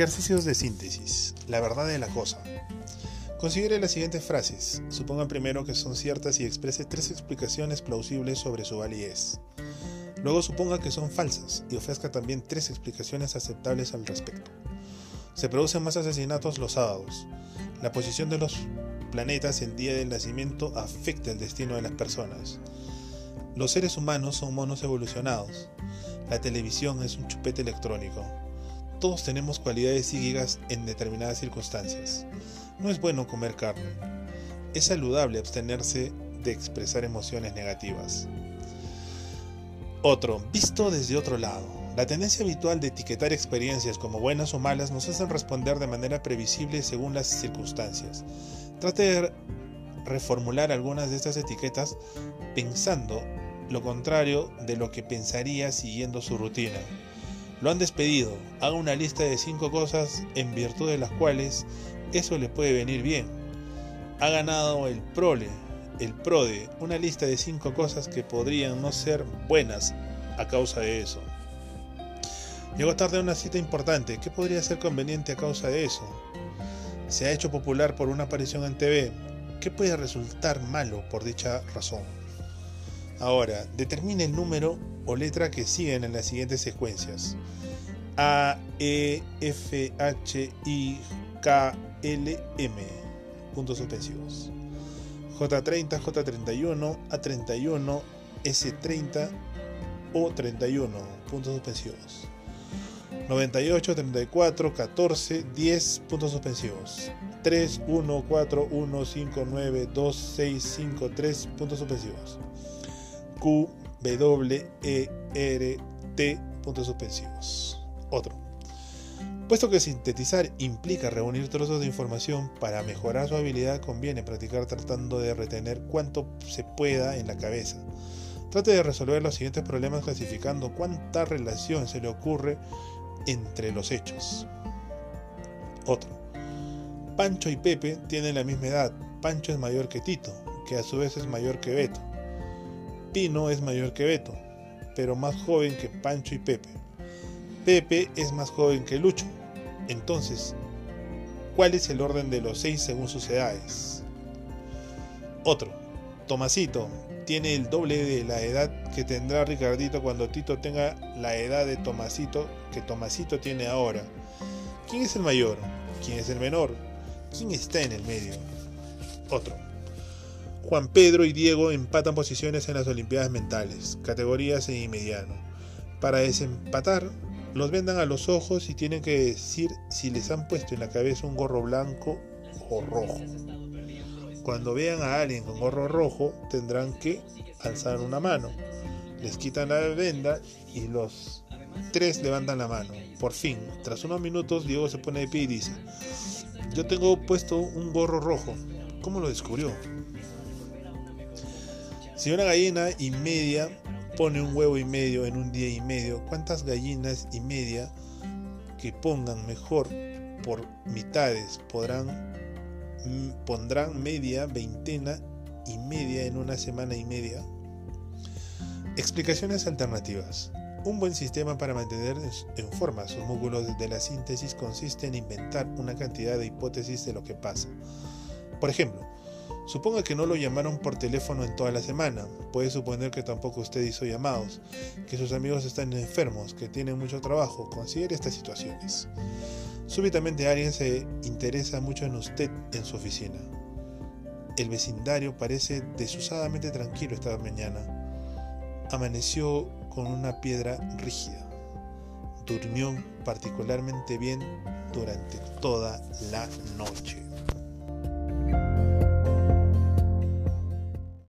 Ejercicios de síntesis. La verdad de la cosa. Considere las siguientes frases. Suponga primero que son ciertas y exprese tres explicaciones plausibles sobre su validez. Luego suponga que son falsas y ofrezca también tres explicaciones aceptables al respecto. Se producen más asesinatos los sábados. La posición de los planetas en día del nacimiento afecta el destino de las personas. Los seres humanos son monos evolucionados. La televisión es un chupete electrónico. Todos tenemos cualidades psíquicas en determinadas circunstancias. No es bueno comer carne. Es saludable abstenerse de expresar emociones negativas. Otro, visto desde otro lado. La tendencia habitual de etiquetar experiencias como buenas o malas nos hace responder de manera previsible según las circunstancias. Trate de reformular algunas de estas etiquetas pensando lo contrario de lo que pensaría siguiendo su rutina. Lo han despedido. Haga una lista de cinco cosas en virtud de las cuales eso le puede venir bien. Ha ganado el prole, el prode, una lista de cinco cosas que podrían no ser buenas a causa de eso. Llegó tarde a una cita importante. ¿Qué podría ser conveniente a causa de eso? Se ha hecho popular por una aparición en TV. ¿Qué puede resultar malo por dicha razón? Ahora, determine el número o letra que siguen en las siguientes secuencias. A, E, F, H, I, K, L, M. Puntos suspensivos. J30, J31, A31, S30 o 31. Puntos suspensivos. 98, 34, 14, 10 puntos suspensivos. 3, 1, 4, 1, 5, 9, 2, 6, 5, 3 puntos suspensivos. Q, W, E, R, T, puntos suspensivos. Otro. Puesto que sintetizar implica reunir trozos de información para mejorar su habilidad, conviene practicar tratando de retener cuanto se pueda en la cabeza. Trate de resolver los siguientes problemas clasificando cuánta relación se le ocurre entre los hechos. Otro. Pancho y Pepe tienen la misma edad. Pancho es mayor que Tito, que a su vez es mayor que Beto. Pino es mayor que Beto, pero más joven que Pancho y Pepe. Pepe es más joven que Lucho. Entonces, ¿cuál es el orden de los seis según sus edades? Otro. Tomasito tiene el doble de la edad que tendrá Ricardito cuando Tito tenga la edad de Tomasito que Tomasito tiene ahora. ¿Quién es el mayor? ¿Quién es el menor? ¿Quién está en el medio? Otro. Juan Pedro y Diego empatan posiciones en las Olimpiadas Mentales, categorías y mediano. Para desempatar, los vendan a los ojos y tienen que decir si les han puesto en la cabeza un gorro blanco o rojo. Cuando vean a alguien con gorro rojo, tendrán que alzar una mano. Les quitan la venda y los tres levantan la mano. Por fin, tras unos minutos, Diego se pone de pie y dice, yo tengo puesto un gorro rojo. ¿Cómo lo descubrió? Si una gallina y media pone un huevo y medio en un día y medio, ¿cuántas gallinas y media que pongan mejor por mitades podrán pondrán media veintena y media en una semana y media? Explicaciones alternativas. Un buen sistema para mantener en forma sus músculos de la síntesis consiste en inventar una cantidad de hipótesis de lo que pasa. Por ejemplo, Suponga que no lo llamaron por teléfono en toda la semana. Puede suponer que tampoco usted hizo llamados, que sus amigos están enfermos, que tienen mucho trabajo. Considere estas situaciones. Súbitamente alguien se interesa mucho en usted en su oficina. El vecindario parece desusadamente tranquilo esta mañana. Amaneció con una piedra rígida. Durmió particularmente bien durante toda la noche.